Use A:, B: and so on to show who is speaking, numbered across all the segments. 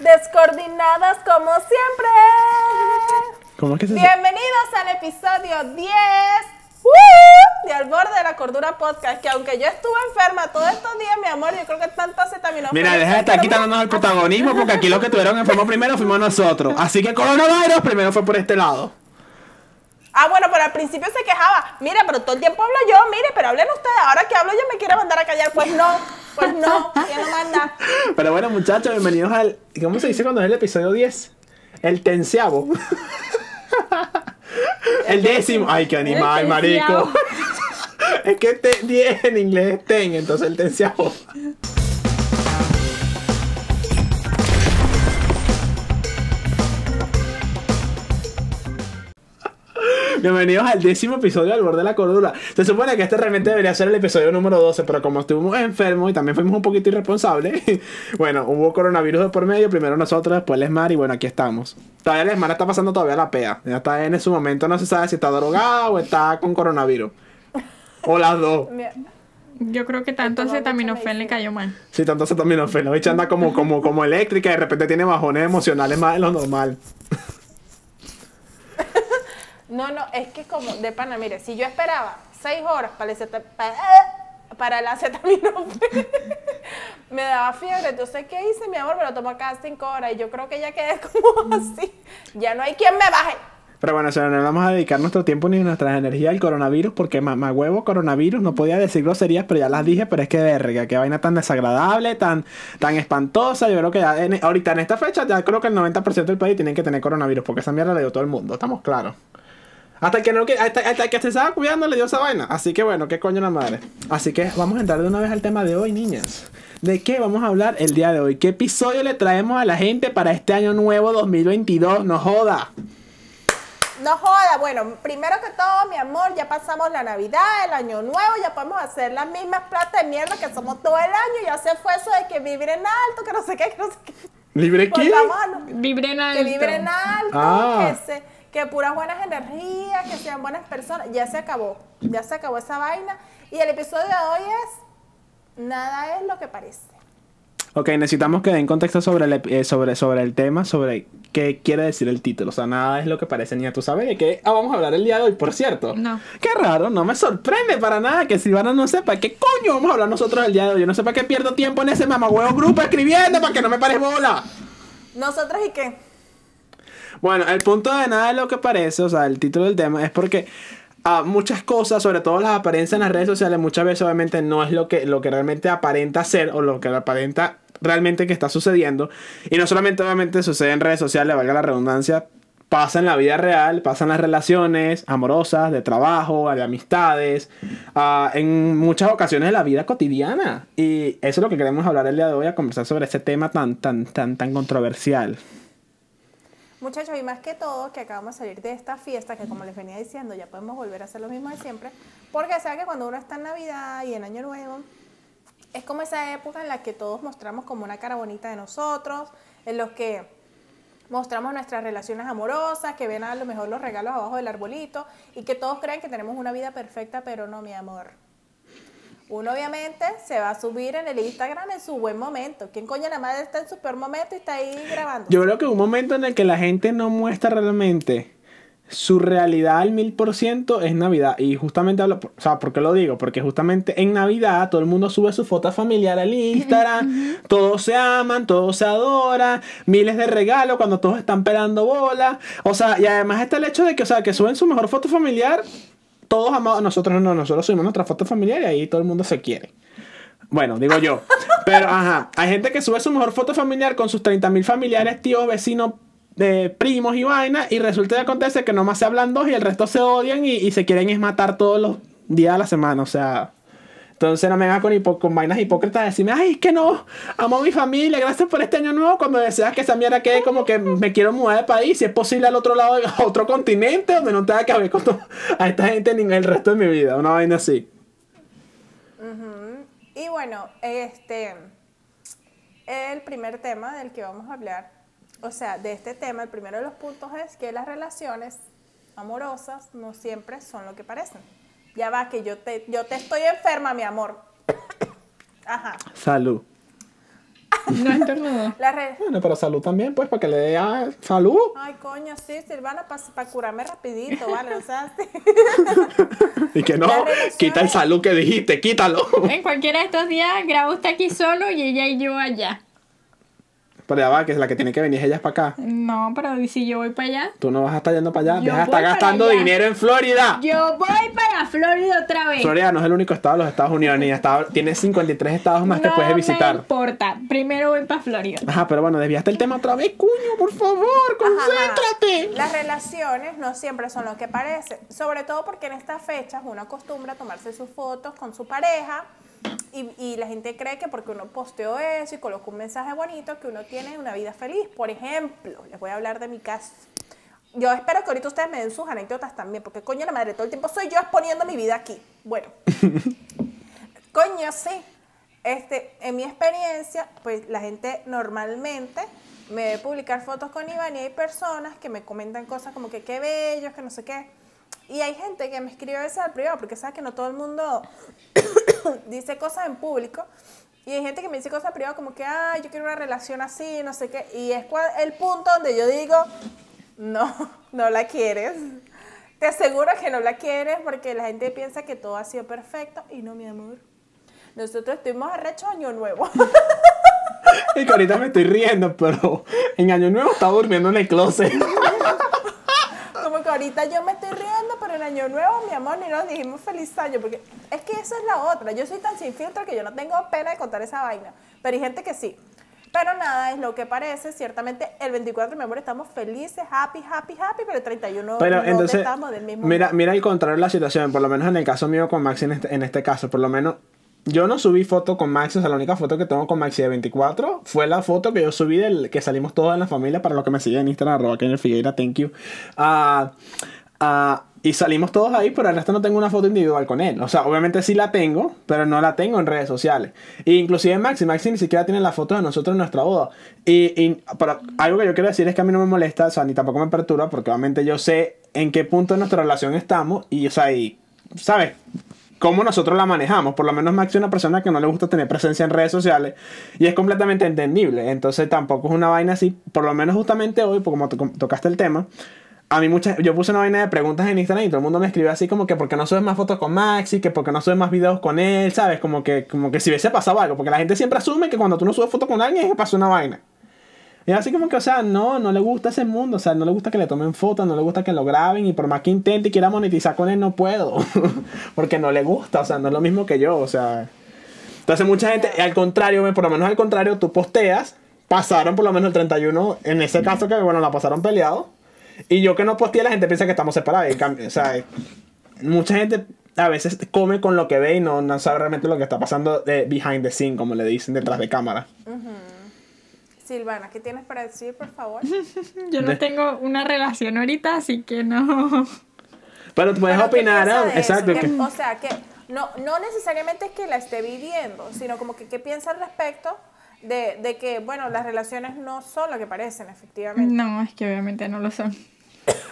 A: Descoordinadas como siempre.
B: ¿Cómo es que se
A: Bienvenidos al episodio 10 ¡uh! de Al Borde de la Cordura Podcast. Que aunque yo estuve enferma todos estos días, mi amor, yo creo que tanta acetaminofén.
B: Mira, deja de estar quitándonos el protagonismo porque aquí los que tuvieron enfermos primero fuimos nosotros. Así que coronavirus primero fue por este lado.
A: Ah, bueno, pero al principio se quejaba. Mira, pero todo el tiempo hablo yo. Mire, pero hablen ustedes. Ahora que hablo yo me quiere mandar a callar. Pues no, pues no, ya no manda.
B: Pero bueno, muchachos, bienvenidos al. ¿Cómo se dice cuando es el episodio 10? El tenseavo. El décimo. Ay, qué animal, marico. Es que te- 10 en inglés es ten, entonces el tenseavo. Bienvenidos al décimo episodio del Borde de la Cordura. Se supone que este realmente debería ser el episodio número 12, pero como estuvimos enfermos y también fuimos un poquito irresponsables, bueno, hubo coronavirus de por medio, primero nosotros, después Lesmar y bueno, aquí estamos. Todavía Lesmar está pasando todavía la pea. Ya está en su momento, no se sabe si está drogada o está con coronavirus. O las dos.
C: Yo creo que tanto acetaminofén le cayó mal.
B: Sí, tanto se también nos La bicha anda como, como, como eléctrica y de repente tiene bajones emocionales más de lo normal.
A: No, no, es que como de pana, mire, si yo esperaba seis horas para el, aceta- para, el acetaminofén, me daba fiebre. Entonces, ¿qué hice, mi amor? Me lo tomo cada cinco horas y yo creo que ya quedé como así. Ya no hay quien me baje.
B: Pero bueno, señor, no vamos a dedicar nuestro tiempo ni nuestras energías al coronavirus porque mamá huevo coronavirus, no podía decir groserías, pero ya las dije, pero es que verga, qué vaina tan desagradable, tan, tan espantosa. Yo creo que ya en- ahorita en esta fecha ya creo que el 90% del país tienen que tener coronavirus porque esa mierda le dio todo el mundo, estamos claros. Hasta que no hasta, hasta que se estaba cuidando le dio esa vaina. Así que bueno, qué coño la madre. Así que vamos a entrar de una vez al tema de hoy, niñas. ¿De qué vamos a hablar el día de hoy? ¿Qué episodio le traemos a la gente para este año nuevo 2022? No joda.
A: No joda, bueno, primero que todo, mi amor, ya pasamos la Navidad, el Año Nuevo, ya podemos hacer las mismas platas de mierda que somos todo el año, ya se fue eso de que vivir en alto, que no sé qué, que no sé qué.
B: ¿Libre
A: Pues
B: qué?
A: vamos a no-
C: Vibren alto.
A: que vibren alto,
B: Ah.
A: que, se, que puras buenas energías, que sean buenas personas. Ya se acabó, ya se acabó esa vaina. Y el episodio de hoy es, nada es lo que parece.
B: Ok, necesitamos que den contexto sobre el, eh, sobre, sobre el tema, sobre qué quiere decir el título. O sea, nada es lo que parece, ni tú sabes de qué ah, vamos a hablar el día de hoy, por cierto.
C: No.
B: Qué raro, no me sorprende para nada que Silvana no sepa qué coño vamos a hablar nosotros el día de hoy. Yo no sé para qué pierdo tiempo en ese mamagüevo grupo escribiendo para que no me pares bola.
A: Nosotros y qué.
B: Bueno, el punto de nada de lo que parece, o sea, el título del tema es porque ah, muchas cosas, sobre todo las apariencias en las redes sociales, muchas veces obviamente no es lo que, lo que realmente aparenta ser o lo que aparenta realmente que está sucediendo. Y no solamente obviamente sucede en redes sociales, valga la redundancia, pasa en la vida real, pasa en las relaciones amorosas, de trabajo, de amistades, ah, en muchas ocasiones de la vida cotidiana. Y eso es lo que queremos hablar el día de hoy, a conversar sobre este tema tan, tan, tan, tan controversial.
A: Muchachos, y más que todo, que acabamos de salir de esta fiesta, que como les venía diciendo, ya podemos volver a hacer lo mismo de siempre, porque saben que cuando uno está en Navidad y en Año Nuevo, es como esa época en la que todos mostramos como una cara bonita de nosotros, en los que mostramos nuestras relaciones amorosas, que ven a lo mejor los regalos abajo del arbolito y que todos creen que tenemos una vida perfecta, pero no, mi amor. Uno obviamente se va a subir en el Instagram en su buen momento. ¿Quién coño la madre está en su peor momento y está ahí grabando?
B: Yo creo que un momento en el que la gente no muestra realmente su realidad al mil por ciento es Navidad. Y justamente hablo, o sea, ¿por qué lo digo? Porque justamente en Navidad todo el mundo sube su foto familiar al Instagram, todos se aman, todos se adoran, miles de regalos cuando todos están pelando bola. O sea, y además está el hecho de que, o sea, que suben su mejor foto familiar, todos amados, nosotros no, nosotros subimos nuestra foto familiar y ahí todo el mundo se quiere. Bueno, digo yo. Pero, ajá, hay gente que sube su mejor foto familiar con sus 30 mil familiares, tíos, vecinos, eh, primos y vaina, y resulta y acontece que nomás se hablan dos y el resto se odian y, y se quieren es matar todos los días de la semana, o sea... Entonces no me vengas con, vainas hipócritas de decirme, ay, es que no, amo a mi familia, gracias por este año nuevo, cuando deseas que esa mierda quede como que me quiero mudar de país, si es posible al otro lado, a otro continente, donde no tenga que ver con a esta gente ni el resto de mi vida, una vaina así.
A: Y bueno, este, el primer tema del que vamos a hablar, o sea, de este tema, el primero de los puntos es que las relaciones amorosas no siempre son lo que parecen. Ya va, que yo te, yo te estoy enferma, mi amor. Ajá.
B: Salud.
C: No estornudó.
A: La
B: Bueno, pero salud también, pues, para que le dé ah, salud.
A: Ay, coño, sí, Silvana, para curarme rapidito, ¿vale? O sea, sí.
B: Y que no, quita el salud que dijiste, quítalo.
C: En cualquiera de estos días, Grau está aquí solo y ella y yo allá.
B: Pero ya va, que es la que tiene que venir ella para acá.
C: No, pero si yo voy para allá.
B: Tú no vas a estar yendo para allá. Deja de estar gastando
C: allá.
B: dinero en Florida.
C: Yo voy para Florida otra vez.
B: Florida no es el único estado de los Estados Unidos, ni estado, tiene 53 estados más que
C: no
B: puedes
C: me
B: visitar.
C: importa. Primero voy para Florida.
B: Ajá, pero bueno, desviaste el tema otra vez, cuño, por favor, concéntrate.
A: Las relaciones no siempre son lo que parece, sobre todo porque en estas fechas uno acostumbra a tomarse sus fotos con su pareja y, y la gente cree que porque uno posteó eso y colocó un mensaje bonito que uno tiene una vida feliz. Por ejemplo, les voy a hablar de mi caso. Yo espero que ahorita ustedes me den sus anécdotas también, porque coño la madre, todo el tiempo soy yo exponiendo mi vida aquí. Bueno, coño, sí. Este, en mi experiencia, pues la gente normalmente me ve publicar fotos con Iván y hay personas que me comentan cosas como que qué bellos, que no sé qué. Y hay gente que me escribe a veces al privado, porque sabe que no todo el mundo dice cosas en público. Y hay gente que me dice cosas al privado como que, ay, yo quiero una relación así, no sé qué. Y es el punto donde yo digo, no, no la quieres. Te aseguro que no la quieres porque la gente piensa que todo ha sido perfecto y no, mi amor. Nosotros estuvimos arrecho año nuevo.
B: Y que ahorita me estoy riendo, pero en Año Nuevo estaba durmiendo en el closet.
A: Ahorita yo me estoy riendo, pero en año nuevo, mi amor, ni nos dijimos feliz año. Porque es que esa es la otra. Yo soy tan sin filtro que yo no tengo pena de contar esa vaina. Pero hay gente que sí. Pero nada, es lo que parece. Ciertamente, el 24, mi amor, estamos felices, happy, happy, happy, pero el 31
B: Pero
A: no
B: entonces,
A: estamos del mismo
B: mira,
A: modo.
B: mira el contrario de la situación, por lo menos en el caso mío con Maxi en este, en este caso, por lo menos yo no subí foto con Maxi, o sea, la única foto que tengo con Maxi de 24 fue la foto que yo subí del que salimos todos en la familia, para los que me siguen en Instagram, arroba Kenia Figueira, thank you. Ah, ah, y salimos todos ahí, pero el resto no tengo una foto individual con él. O sea, obviamente sí la tengo, pero no la tengo en redes sociales. E inclusive Maxi, Maxi ni siquiera tiene la foto de nosotros en nuestra boda. Y, y pero algo que yo quiero decir es que a mí no me molesta, o sea, ni tampoco me perturba, porque obviamente yo sé en qué punto de nuestra relación estamos y, o sea, y, ¿sabes? Cómo nosotros la manejamos. Por lo menos Maxi es una persona que no le gusta tener presencia en redes sociales y es completamente entendible. Entonces tampoco es una vaina así, por lo menos justamente hoy, porque como to- tocaste el tema, a mí muchas, yo puse una vaina de preguntas en Instagram y todo el mundo me escribió así como que porque no subes más fotos con Maxi, que porque no subes más videos con él, ¿sabes? Como que, como que si hubiese pasado algo, porque la gente siempre asume que cuando tú no subes fotos con alguien es que pasó una vaina. Y así como que, o sea, no, no le gusta ese mundo, o sea, no le gusta que le tomen fotos, no le gusta que lo graben y por más que intente y quiera monetizar con él, no puedo, porque no le gusta, o sea, no es lo mismo que yo, o sea. Entonces mucha gente, al contrario, por lo menos al contrario, tú posteas, pasaron por lo menos el 31, en ese caso que, bueno, la pasaron peleado, y yo que no posteé, la gente piensa que estamos separados, o sea, mucha gente a veces come con lo que ve y no, no sabe realmente lo que está pasando de behind the scene, como le dicen, detrás de cámara.
A: Silvana, ¿qué tienes para decir, por favor?
C: Yo no tengo una relación ahorita, así que no.
B: Pero tú puedes
A: Pero, ¿qué
B: opinar,
A: eso?
B: exacto.
A: Que- O sea, que no, no necesariamente es que la esté viviendo, sino como que qué piensa al respecto de, de que, bueno, las relaciones no son lo que parecen, efectivamente.
C: No, es que obviamente no lo son.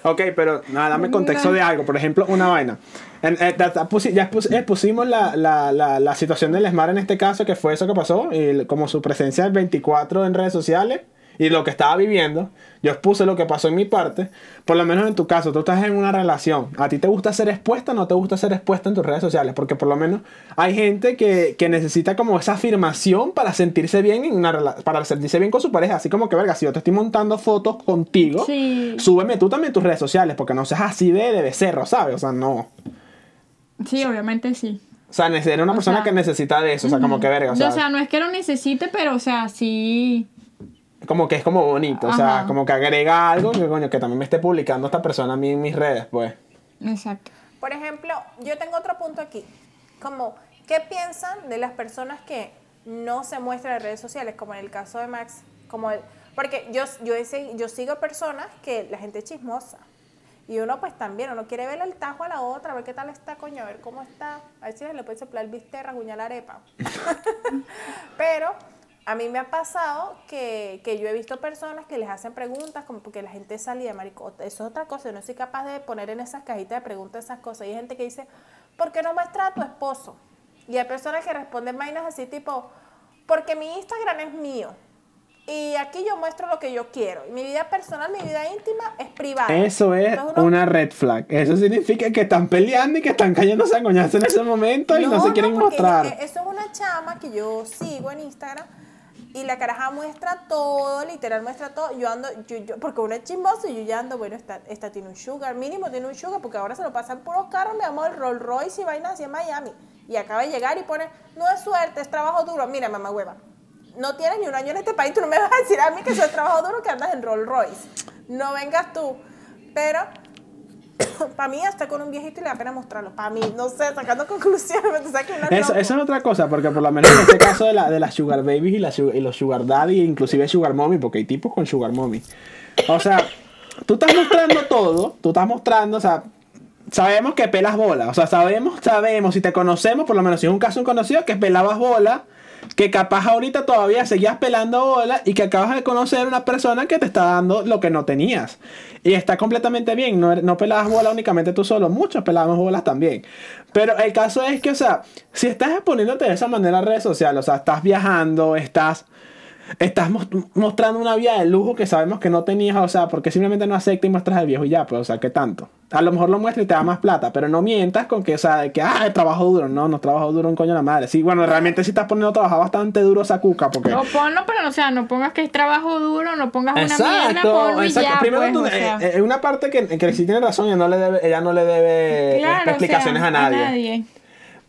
B: Ok, pero nada, dame contexto de algo. Por ejemplo, una vaina. En- eh, ya, ya pusi- ya pus- eh, pusimos la, la, la, la situación del Smart en este caso, que fue eso que pasó, y como su presencia el 24 en redes sociales y lo que estaba viviendo. Yo expuse lo que pasó en mi parte. Por lo menos en tu caso, tú estás en una relación. ¿A ti te gusta ser expuesta o no te gusta ser expuesta en tus redes sociales? Porque por lo menos hay gente que, que necesita como esa afirmación para sentirse bien en una para sentirse bien con su pareja. Así como que, verga, si yo te estoy montando fotos contigo,
C: Sí.
B: súbeme tú también tus redes sociales, porque no seas así de, de becerro, ¿sabes? O sea, no.
C: Sí, obviamente sí.
B: O sea, era una
C: O
B: persona
C: sea,
B: que necesita de eso, o sea, como que verga, o sea,
C: O sea, no es que lo necesite, pero o sea, sí.
B: Como que es como bonito, o sea, como que agrega algo que coño, que también me esté publicando esta persona a mí en mis redes, pues.
C: Exacto.
A: Por ejemplo, yo tengo otro punto aquí, como, ¿qué piensan de las personas que no se muestran en redes sociales, como en el caso de Max? Como el- porque yo, yo, yo sigo personas que la gente es chismosa. Y uno pues también, uno quiere ver el tajo a la otra, a ver qué tal está, coño, a ver cómo está. A ver si le puede soplar el bistec, rasguñar la arepa. Pero a mí me ha pasado que, que yo he visto personas que les hacen preguntas, como porque la gente salía, marico, eso es otra cosa, yo no soy capaz de poner en esas cajitas de preguntas esas cosas. Y hay gente que dice, ¿por qué no muestra a tu esposo? Y hay personas que responden vainas así tipo, porque mi Instagram es mío. y aquí yo muestro lo que yo quiero. Mi vida personal, mi vida íntima es privada.
B: Eso es
A: Entonces uno-
B: una red flag. Eso significa que están peleando y que están cayéndose a coñazo en ese momento y no, se quieren mostrar.
A: Eso es una chama que yo sigo en Instagram y la caraja muestra todo, literal muestra todo. Yo ando, yo, yo- porque uno es chismoso y yo ya ando, bueno, esta, esta tiene un sugar, mínimo tiene un sugar, porque ahora se lo pasan puros carros, mi amor, Rolls Royce y vainas así Miami. Y acaba de llegar y pone, no es suerte, es trabajo duro. Mira, mamá hueva, no tienes ni un año en este país, tú no me vas a decir a mí que eso es trabajo duro que andas en Rolls Royce. No vengas tú. Pero para mí hasta con un viejito y le da pena mostrarlo. Para mí, no sé, sacando conclusiones,
B: Eso, eso es otra cosa, porque por lo menos en este caso de, la, de las sugar babies y, la y los sugar daddy, inclusive sugar mommy, porque hay tipos con sugar mommy. O sea, tú estás mostrando todo, tú estás mostrando, o sea, sabemos que pelas bola, o sea, sabemos, sabemos, si te conocemos, por lo menos si es un caso un conocido, que pelabas bola, que capaz ahorita todavía seguías pelando bola y que acabas de conocer una persona que te está dando lo que no tenías. Y está completamente bien, no, no pelabas bola únicamente tú solo, muchos pelábamos bolas también. Pero el caso es que, o sea, si estás exponiéndote de esa manera a redes sociales, o sea, estás viajando, estás estás mos- mostrando una vida de lujo que sabemos que no tenías, o sea, porque simplemente no aceptas y muestras el viejo y ya, pues, o sea, ¿qué tanto? A lo mejor lo muestras y te da más plata, pero no mientas con que, o sea, de que, ah, trabajo duro, no, no trabajo duro un coño de la madre. Sí, bueno, realmente sí estás poniendo a trabajar bastante duro esa cuca, porque...
C: O ponlo, pero o sea, no pongas que es trabajo duro, no pongas una mierda,
B: Exacto,
C: ponlo y
B: exacto.
C: ya,
B: Primero,
C: pues,
B: tú,
C: o sea.
B: eh, eh, una parte que, que sí tiene razón, ella no le debe, ella no le debe eh,
C: Claro, o sea,
B: explicaciones a nadie.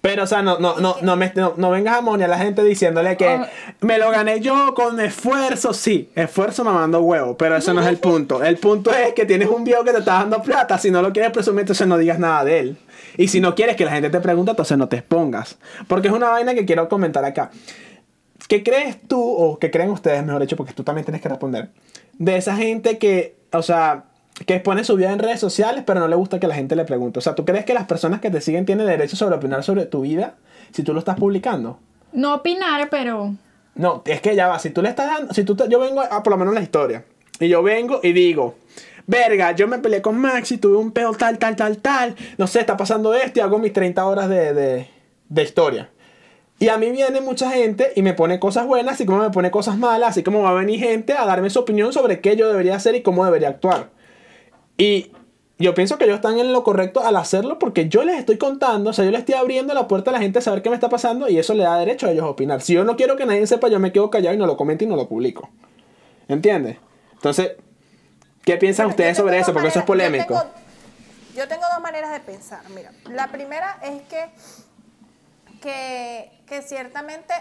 B: Pero, o sea, no, no, no, no, me, no, no vengas a moñar a la gente diciéndole que
C: Oh.
B: me lo gané yo con esfuerzo. Sí, esfuerzo mamando huevo, pero eso no es el punto. El punto es que tienes un viejo que te está dando plata. Si no lo quieres presumir, entonces no digas nada de él. Y si no quieres que la gente te pregunte, entonces no te expongas. Porque es una vaina que quiero comentar acá. ¿Qué crees tú, o qué creen ustedes, mejor dicho, porque tú también tienes que responder, de esa gente que, o sea, que expone su vida en redes sociales, pero no le gusta que la gente le pregunte? O sea, ¿tú crees que las personas que te siguen tienen derecho sobre opinar sobre tu vida si tú lo estás publicando?
C: No opinar, pero.
B: No, es que ya va, si tú le estás dando, si tú te- yo vengo a por lo menos la historia, y yo vengo y digo, verga, yo me peleé con Maxi, tuve un peo tal, tal, tal, tal, no sé, está pasando esto y hago mis 30 horas de, de, de historia. Y a mí viene mucha gente y me pone cosas buenas, así como me pone cosas malas, así como va a venir gente a darme su opinión sobre qué yo debería hacer y cómo debería actuar. Y yo pienso que ellos están en lo correcto al hacerlo porque yo les estoy contando, o sea, yo les estoy abriendo la puerta a la gente a saber qué me está pasando y eso le da derecho a ellos a opinar. Si yo no quiero que nadie sepa, yo me quedo callado y no lo comento y no lo publico. ¿Entiendes? Entonces, ¿qué piensan
A: Bueno,
B: ustedes sobre eso? Porque eso es polémico.
A: Yo tengo, yo tengo dos maneras de pensar. Mira, la primera es que, que, que ciertamente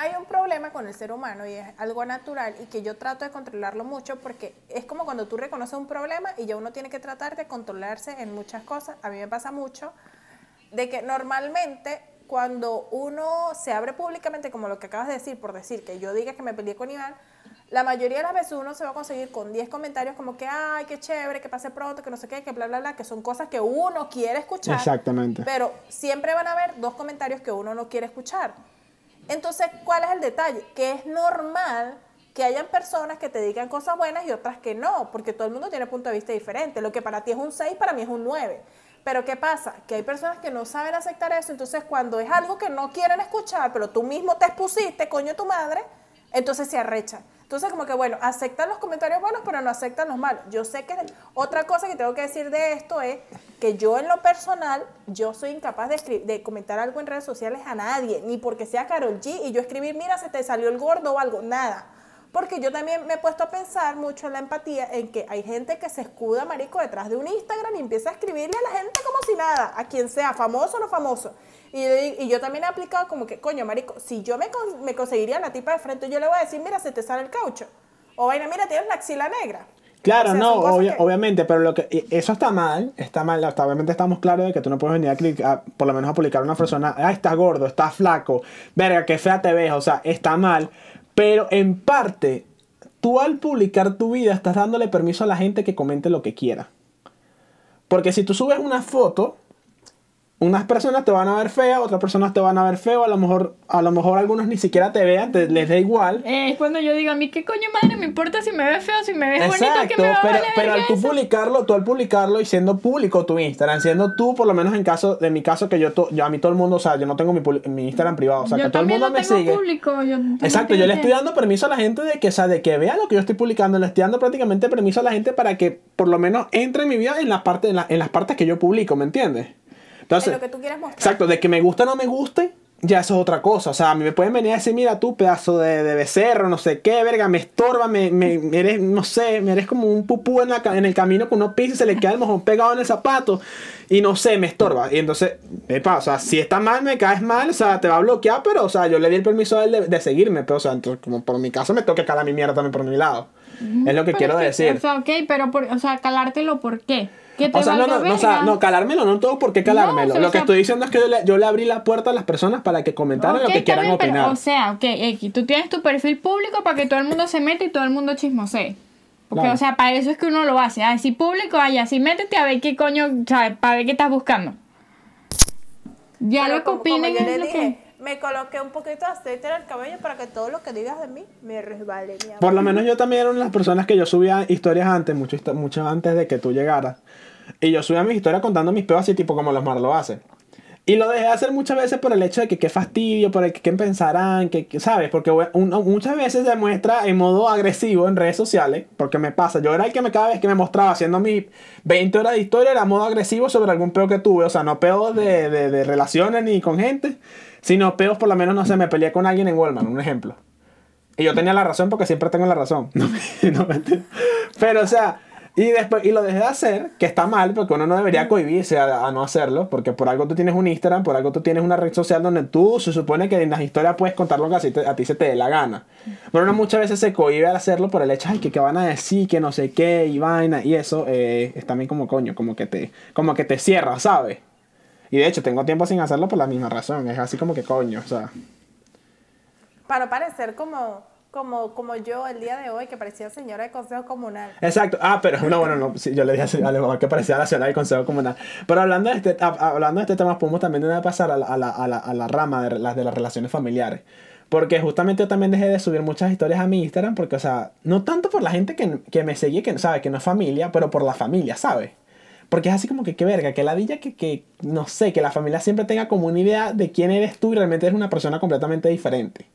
A: hay un problema con el ser humano y es algo natural y que yo trato de controlarlo mucho porque es como cuando tú reconoces un problema y ya uno tiene que tratar de controlarse en muchas cosas. A mí me pasa mucho de que normalmente cuando uno se abre públicamente, como lo que acabas de decir, por decir que yo diga que me peleé con Iván, la mayoría de las veces uno se va a conseguir con 10 comentarios como que, ay, qué chévere, que pase pronto, que no sé qué, que bla, bla, bla, que son cosas que uno quiere escuchar.
B: Exactamente.
A: Pero siempre van a haber dos comentarios que uno no quiere escuchar. Entonces, ¿cuál es el detalle? Que es normal que hayan personas que te digan cosas buenas y otras que no, porque todo el mundo tiene punto de vista diferente. Lo que para ti es un 6, para mí es un 9. Pero ¿qué pasa? Que hay personas que no saben aceptar eso, entonces cuando es algo que no quieren escuchar, pero tú mismo te expusiste, coño tu madre, entonces se arrechan. Entonces como que bueno, aceptan los comentarios buenos, pero no aceptan los malos. Yo sé que otra cosa que tengo que decir de esto es que yo en lo personal, yo soy incapaz de, de comentar algo en redes sociales a nadie, ni porque sea Carol G y yo escribir, mira, se te salió el gordo o algo, nada. Porque yo también me he puesto a pensar mucho en la empatía en que hay gente que se escuda, marico, detrás de un Instagram y empieza a escribirle a la gente como si nada, a quien sea, famoso o no famoso. Y yo, y yo también he aplicado como que, coño, marico, si yo me, con- me conseguiría la tipa de frente, yo le voy a decir, mira, se te sale el caucho. O vaina, mira, tienes la axila negra.
B: Claro,
A: O sea,
B: no, obvia-
A: que-
B: obviamente, pero lo que eso está mal, está mal, hasta obviamente estamos claros de que tú no puedes venir a, cli- a- por lo menos a publicar a una persona, ah, está gordo, está flaco, verga, qué fea te ves, o sea, está mal, pero en parte, tú al publicar tu vida estás dándole permiso a la gente que comente lo que quiera. Porque si tú subes una foto unas personas te van a ver fea, otras personas te van a ver feo, a lo mejor, a lo mejor algunos ni siquiera te vean, te, les da igual.
C: Eh, es cuando yo digo, a mí qué coño madre me importa si me ves feo, si me ves bonito, que me va a
B: pero,
C: valer
B: pero al tú
C: eso?
B: publicarlo, tú al publicarlo y siendo público tu Instagram, siendo tú, por lo menos en caso, de mi caso, que yo, to- yo a mí todo el mundo, o sea, yo no tengo mi, mi Instagram privado, o sea,
C: yo
B: que todo el mundo
C: lo
B: me
C: tengo
B: sigue.
C: público. Yo
B: Exacto, yo le estoy dando permiso a la gente de que, o sea, de que vea lo que yo estoy publicando, le estoy dando prácticamente permiso a la gente para que por lo menos entre en mi vida en las partes, en, la- en las partes que yo publico, ¿me entiendes? Entonces,
A: En lo que tú quieras mostrar.
B: exacto, de que me guste o no me guste, ya eso es otra cosa. O sea, a mí me pueden venir a decir, mira tú, pedazo de, de becerro, no sé qué, verga, me estorba, me, me, me eres, no sé, me eres como un pupú en, la en el camino que uno pisa y se le queda el mojón pegado en el zapato. Y no sé, me estorba. Y entonces, epa, o sea, si está mal, me caes mal, o sea, te va a bloquear, pero, o sea, yo le di el permiso a él de, de seguirme. Pero, o sea, entonces, como por mi caso, me toca calar mi mierda también por mi lado. Es lo que
C: Pero
B: quiero
C: es que,
B: decir.
C: O sea, ok, pero, por, o sea, calártelo, ¿por qué? Que te
B: O sea, no, no, no, o sea,
C: verga.
B: no, calármelo, no tengo por qué calármelo.
C: No,
B: lo que
C: sea-
B: estoy diciendo es que yo le, yo le abrí la puerta a las personas para que comentaran lo que quieran
C: pero,
B: opinar.
C: o sea, ok, X, tú tienes tu perfil público para que todo el mundo se meta y todo el mundo chismosee. Porque,
B: Claro.
C: o sea, para eso es que uno lo hace. Ah, si público, ay, así métete a ver qué coño, ¿sabes? Para ver qué estás buscando. Ya
A: Pero
C: lo que
A: como- como
C: opinen
A: yo
C: es
A: le
C: lo
A: dije,
C: que...
A: me coloqué un poquito de aceite en el cabello para que todo lo que digas de mí me resbale, mi amor.
B: Por lo menos yo también era una de las personas que yo subía historias antes, mucho, mucho antes de que tú llegaras. Y yo subía mis historias contando mis peos así tipo como los Mar lo hacen. Y lo dejé de hacer muchas veces por el hecho de que qué fastidio, por el que qué pensarán, que, que, ¿sabes? Porque uno muchas veces se muestra en modo agresivo en redes sociales, porque me pasa, yo era el que me cada vez que me mostraba haciendo mis 20 horas de historia era modo agresivo sobre algún peo que tuve, o sea, no peos de, de, de relaciones ni con gente, sino peos por lo menos, no sé, me peleé con alguien en Walmart, un ejemplo. Y yo tenía la razón porque siempre tengo la razón. No, no. Pero, o sea, y después, y lo dejé de hacer, que está mal, porque uno no debería cohibirse a, a no hacerlo, porque por algo tú tienes un Instagram, por algo tú tienes una red social donde tú se supone que en las historias puedes contar lo que a ti se te dé la gana. Pero uno muchas veces se cohibe al hacerlo por el hecho, ay, que, que van a decir, que no sé qué, y vaina, y eso eh, es también como coño, como que te, como que te cierra, ¿sabes? Y de hecho, tengo tiempo sin hacerlo por la misma razón, es así como que coño, o sea.
A: Para parecer como, como, como yo el día de hoy, que parecía señora de consejo comunal.
B: Exacto. Ah, pero no, bueno, no, sí, yo le dije a Alemán que parecía la ciudad del Consejo Comunal. Pero hablando de este, a- hablando de este tema, podemos también de una vez pasar a la, a la, a la, a la rama de las de las relaciones familiares. Porque justamente yo también dejé de subir muchas historias a mi Instagram, porque, o sea, no tanto por la gente que, que me sigue, que sabe que no es familia, pero por la familia, ¿sabes? Porque es así como que, qué verga, que la villa que, que, no sé, que la familia siempre tenga como una idea de quién eres tú y realmente eres una persona completamente diferente.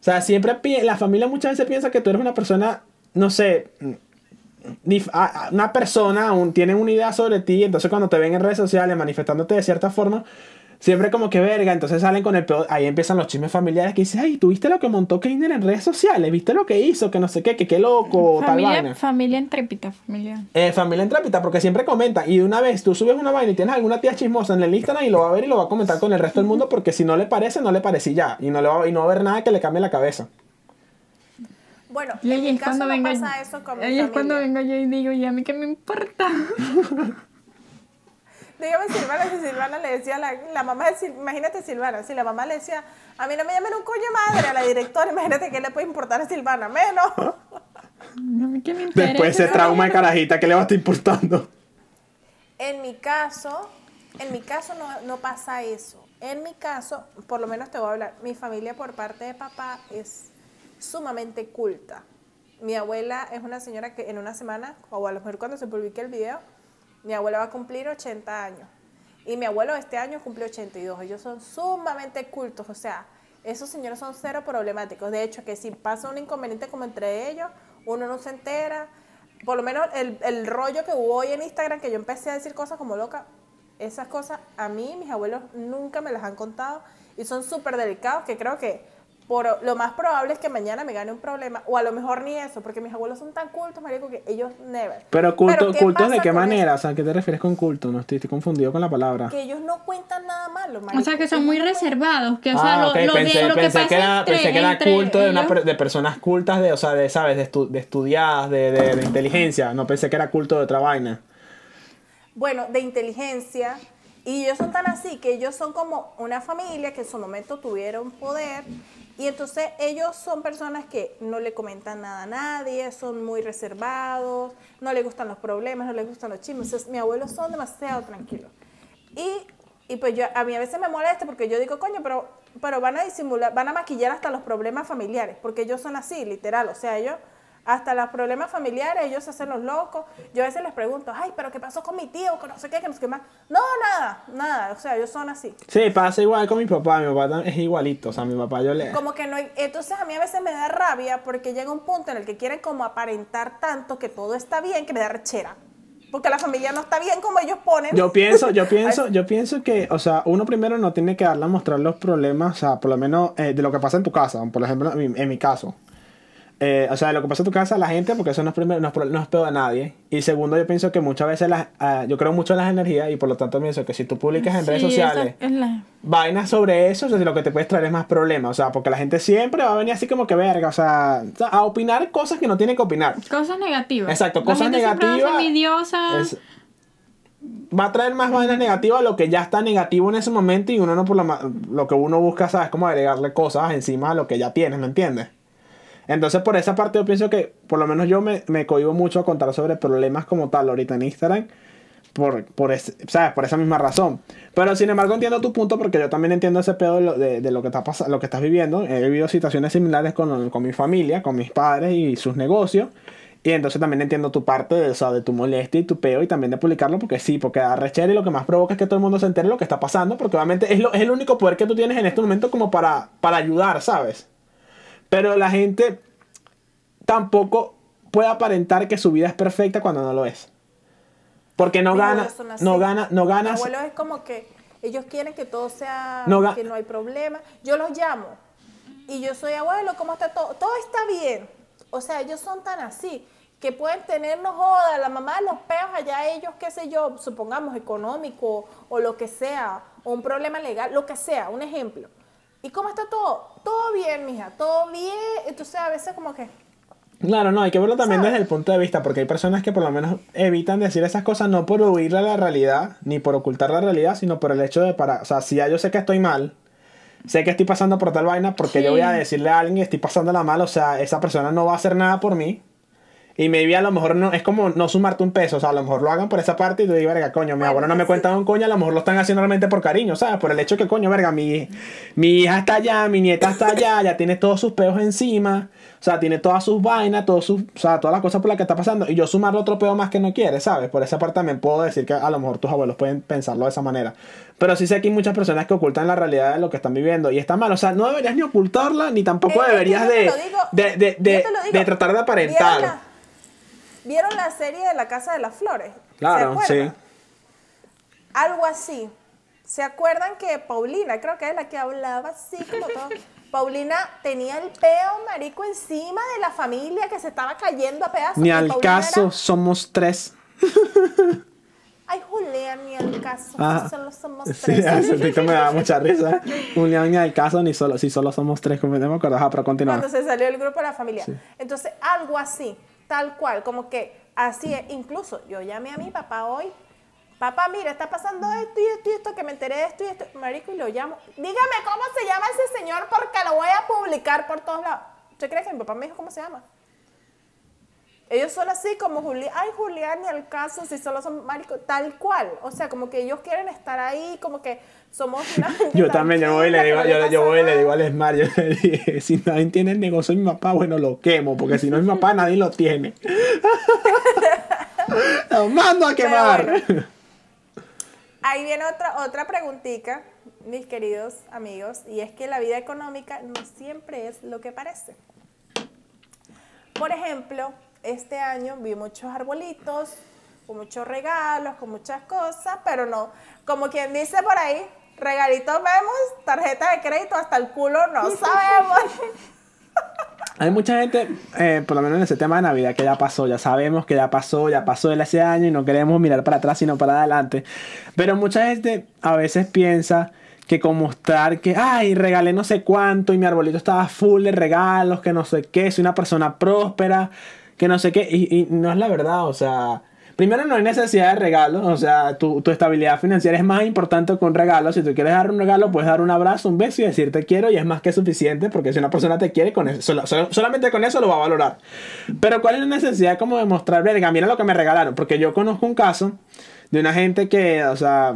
B: O sea, siempre la familia muchas veces piensa que tú eres una persona, no sé, a- una persona, un, tienen una idea sobre ti, entonces cuando te ven en redes sociales manifestándote de cierta forma, siempre como que verga, entonces salen con el peor, ahí empiezan los chismes familiares que dices, ay, ¿tuviste lo que montó Keiner en redes sociales? ¿Viste lo que hizo? Que no sé qué, que qué loco, tal
C: Familia,
B: vaina.
C: familia intrépida, familia.
B: Eh, familia entrépita, porque siempre comentan. Y de una vez tú subes una vaina y tienes alguna tía chismosa en el Instagram y lo va a ver y lo va a comentar con el resto del mundo porque si no le parece, no le parece y ya. Y no, le va, y no va a haber nada que le cambie la cabeza.
A: Bueno,
C: Y
A: en
C: ahí
A: mi caso
C: cuando
A: no
C: vengo,
A: pasa eso con mi
C: ahí es cuando vengo yo y digo, ¿y a mí qué me importa?
A: Dígame Silvana, si Silvana le decía, la, la mamá de Sil- imagínate Silvana, si la mamá le decía, a mí no me llamen un coño madre a la directora, imagínate qué le puede importar a Silvana, menos.
C: ¿A mí qué me interesa?
B: Después ese trauma de carajita que le va a estar importando.
A: En mi caso, en mi caso no, no pasa eso. En mi caso, por lo menos te voy a hablar, mi familia por parte de papá es sumamente culta. Mi abuela es una señora que en una semana, o a lo mejor cuando se publique el video, mi abuela va a cumplir 80 años. Y mi abuelo este año cumple 82. Ellos son sumamente cultos, o sea, esos señores son cero problemáticos. De hecho, que si pasa un inconveniente como entre ellos, uno no se entera. Por lo menos el, el rollo que hubo hoy en Instagram, que yo empecé a decir cosas como loca, esas cosas a mí, mis abuelos nunca me las han contado y son súper delicados que creo que por, lo más probable es que mañana me gane un problema o a lo mejor ni eso, porque mis abuelos son tan cultos, marico, que ellos never.
B: Pero culto,
A: ¿qué
B: cultos de qué manera,
A: eso?
B: o sea, ¿a qué te refieres con culto? No estoy, estoy confundido con la palabra.
A: Que ellos no cuentan nada malo,
C: O
A: marico.
C: sea, que son muy reservados, que o sea,
B: Ah,
C: lo,
B: ok,
C: lo, de-
B: pensé,
C: lo que
B: pensé
C: pasa
B: que era,
C: entre,
B: pensé que era
C: entre
B: culto de, una de personas cultas, de, o sea, de, ¿sabes? De, estu- de estudiadas, de, de- de inteligencia. No pensé que era culto de otra vaina.
A: bueno, de inteligencia. Y ellos son tan así que ellos son como una familia que en su momento tuvieron poder. Y entonces ellos son personas que no le comentan nada a nadie, son muy reservados, no les gustan los problemas, no les gustan los chismes. Entonces, mi abuelo son demasiado tranquilos. Y Y pues yo, a mí a veces me molesta porque yo digo, coño, pero, pero van a disimular, van a maquillar hasta los problemas familiares, porque ellos son así, literal. O sea, ellos, hasta los problemas familiares, ellos se hacen los locos. Yo a veces les pregunto, ay, pero ¿qué pasó con mi tío? Que no sé qué, que no sé qué más. No, nada, nada. O sea, ellos son así.
B: Sí, pasa igual con mi papá. Mi papá es igualito. O sea, mi papá yo le.
A: Como que no hay- entonces a mí a veces me da rabia porque llega un punto en el que quieren como aparentar tanto que todo está bien que me da rechera. Porque la familia no está bien como ellos ponen.
B: Yo pienso, yo pienso, yo pienso que, o sea, uno primero no tiene que darle a mostrar los problemas, o sea, por lo menos eh, de lo que pasa en tu casa, por ejemplo, en mi, en mi caso. Eh, o sea, lo que pasa en tu casa, la gente, porque eso no es, primero, no es, no es peor de nadie. Y segundo, yo pienso que muchas veces, las, ah, yo creo mucho en las energías y por lo tanto pienso que si tú publicas en redes sociales
C: la-
B: vainas sobre eso, o sea, lo que te puedes traer es más problemas. O sea, porque la gente siempre va a venir así como que verga, o sea, a opinar cosas que no tiene que opinar.
C: Cosas negativas.
B: Exacto,
C: La
B: cosas
C: gente va
B: negativas. Es- va a traer más vainas negativas a lo que ya está negativo en ese momento y uno no por lo, lo que uno busca, ¿sabes? Como agregarle cosas encima a lo que ya tienes, ¿me entiendes? Entonces por esa parte yo pienso que por lo menos yo me, me cohibo mucho a contar sobre problemas como tal ahorita en Instagram. Por, por, ese- ¿sabes? por esa misma razón. Pero sin embargo entiendo tu punto porque yo también entiendo ese pedo de lo, de, lo que está lo que estás viviendo. He vivido situaciones similares con, con mi familia, con mis padres y sus negocios. Y entonces también entiendo tu parte de, o de tu molestia y tu peo y también de publicarlo porque sí, porque da rechera y lo que más provoca es que todo el mundo se entere lo que está pasando porque obviamente es, lo, es el único poder que tú tienes en este momento como para, para ayudar, ¿sabes? Pero la gente tampoco puede aparentar que su vida es perfecta cuando no lo es. Porque no gana, no gana, no
A: Mi
B: ganas.
A: abuelo es como que ellos quieren que todo sea,
B: No
A: que no hay problema. Yo los llamo y yo soy abuelo, ¿cómo está todo? Todo está bien. O sea, ellos son tan así que pueden tenernos joda, la mamá de los peos allá ellos, qué sé yo, supongamos económico o lo que sea, o un problema legal, lo que sea, un ejemplo. ¿Y cómo está todo? Todo bien, mija, todo bien. Entonces a veces como que,
B: Claro, no, hay que verlo también
A: ¿Sabes?
B: desde el punto de vista, porque hay personas que por lo menos evitan decir esas cosas no por huirle a la realidad, ni por ocultar la realidad, sino por el hecho de para, o sea, si ya yo sé que estoy mal, sé que estoy pasando por tal vaina, porque
C: Sí.
B: yo voy a decirle a alguien que estoy pasándola mal, o sea, esa persona no va a hacer nada por mí. Y maybe a lo mejor no, es como no sumarte un peso, o sea, a lo mejor lo hagan por esa parte y tú digas, verga, coño, mi abuelo no me cuenta un coño, a lo mejor lo están haciendo realmente por cariño, ¿sabes? Por el hecho que, coño, verga, mi, mi hija está allá, mi nieta está allá, ya tiene todos sus peos encima, o sea, tiene todas sus vainas, todos sus, o sea, todas las cosas por las que está pasando, y yo sumarle otro peo más que no quiere, ¿sabes? Por esa parte también puedo decir que a lo mejor tus abuelos pueden pensarlo de esa manera. Pero sí sé que hay muchas personas que ocultan la realidad de lo que están viviendo, y está mal, o sea, no deberías ni ocultarla, ni tampoco
A: Eh, que
B: deberías de,
A: digo,
B: de, de, de- tratar de
A: ¿Vieron
B: aparentar.
A: ¿Vieron la serie de la Casa de las Flores? ¿Se
B: Claro,
A: acuerdan?
B: sí.
A: Algo así. ¿Se acuerdan que Paulina, creo que es la que hablaba así como todo? Paulina tenía el peo marico encima de la familia que se estaba cayendo a pedazos.
B: Ni al
A: Paulina
B: caso,
A: era,
B: somos tres.
A: Ay, Julián, ni al caso.
B: Ah,
A: Solo somos
B: Sí,
A: tres.
B: ese TikTok me da mucha risa. León ni al caso, ni solo, si solo somos tres, como no me acuerdo. Ajá, pero continúa.
A: cuando se salió el grupo de la familia.
B: Sí.
A: Entonces, algo así, tal cual, como que así es. Incluso yo llamé a mi papá hoy. Papá, mira, está pasando esto y esto y esto, que me enteré de esto y esto. Marico, y lo llamo. Dígame cómo se llama ese señor porque lo voy a publicar por todos lados. ¿Usted cree que mi papá me dijo cómo se llama? Ellos son así como Julián, ay Julián, ni al caso, si solo son marico, tal cual. O sea, como que ellos quieren estar ahí, como que somos una
B: Yo también, yo voy y le digo, yo, yo voy y le digo al Smart, yo le dije, si nadie tiene el negocio de mi papá, bueno, lo quemo, porque si no es mi papá, nadie lo tiene. lo mando a quemar.
A: bueno. Ahí viene otra, otra preguntita, mis queridos amigos, y es que la vida económica no siempre es lo que parece. Por ejemplo, este año vi muchos arbolitos, con muchos regalos, con muchas cosas, pero no, como quien dice por ahí, regalitos vemos, tarjeta de crédito hasta el culo no sabemos.
B: Hay mucha gente, eh, por lo menos en ese tema de Navidad, que ya pasó, ya sabemos que ya pasó, ya pasó el ese año y no queremos mirar para atrás, sino para adelante. Pero mucha gente a veces piensa que con mostrar que, ay, regalé no sé cuánto y mi arbolito estaba full de regalos, que no sé qué, soy una persona próspera, que no sé qué, y, y no es la verdad, o sea... Primero no hay necesidad de regalos, o sea, tu, tu estabilidad financiera es más importante que un regalo. Si tú quieres dar un regalo, puedes dar un abrazo, un beso y decir te quiero y es más que suficiente porque si una persona te quiere, con eso, sola- sola- solamente con eso lo va a valorar. Pero ¿cuál es la necesidad como de mostrar, verga, mira lo que me regalaron? Porque yo conozco un caso de una gente que, o sea,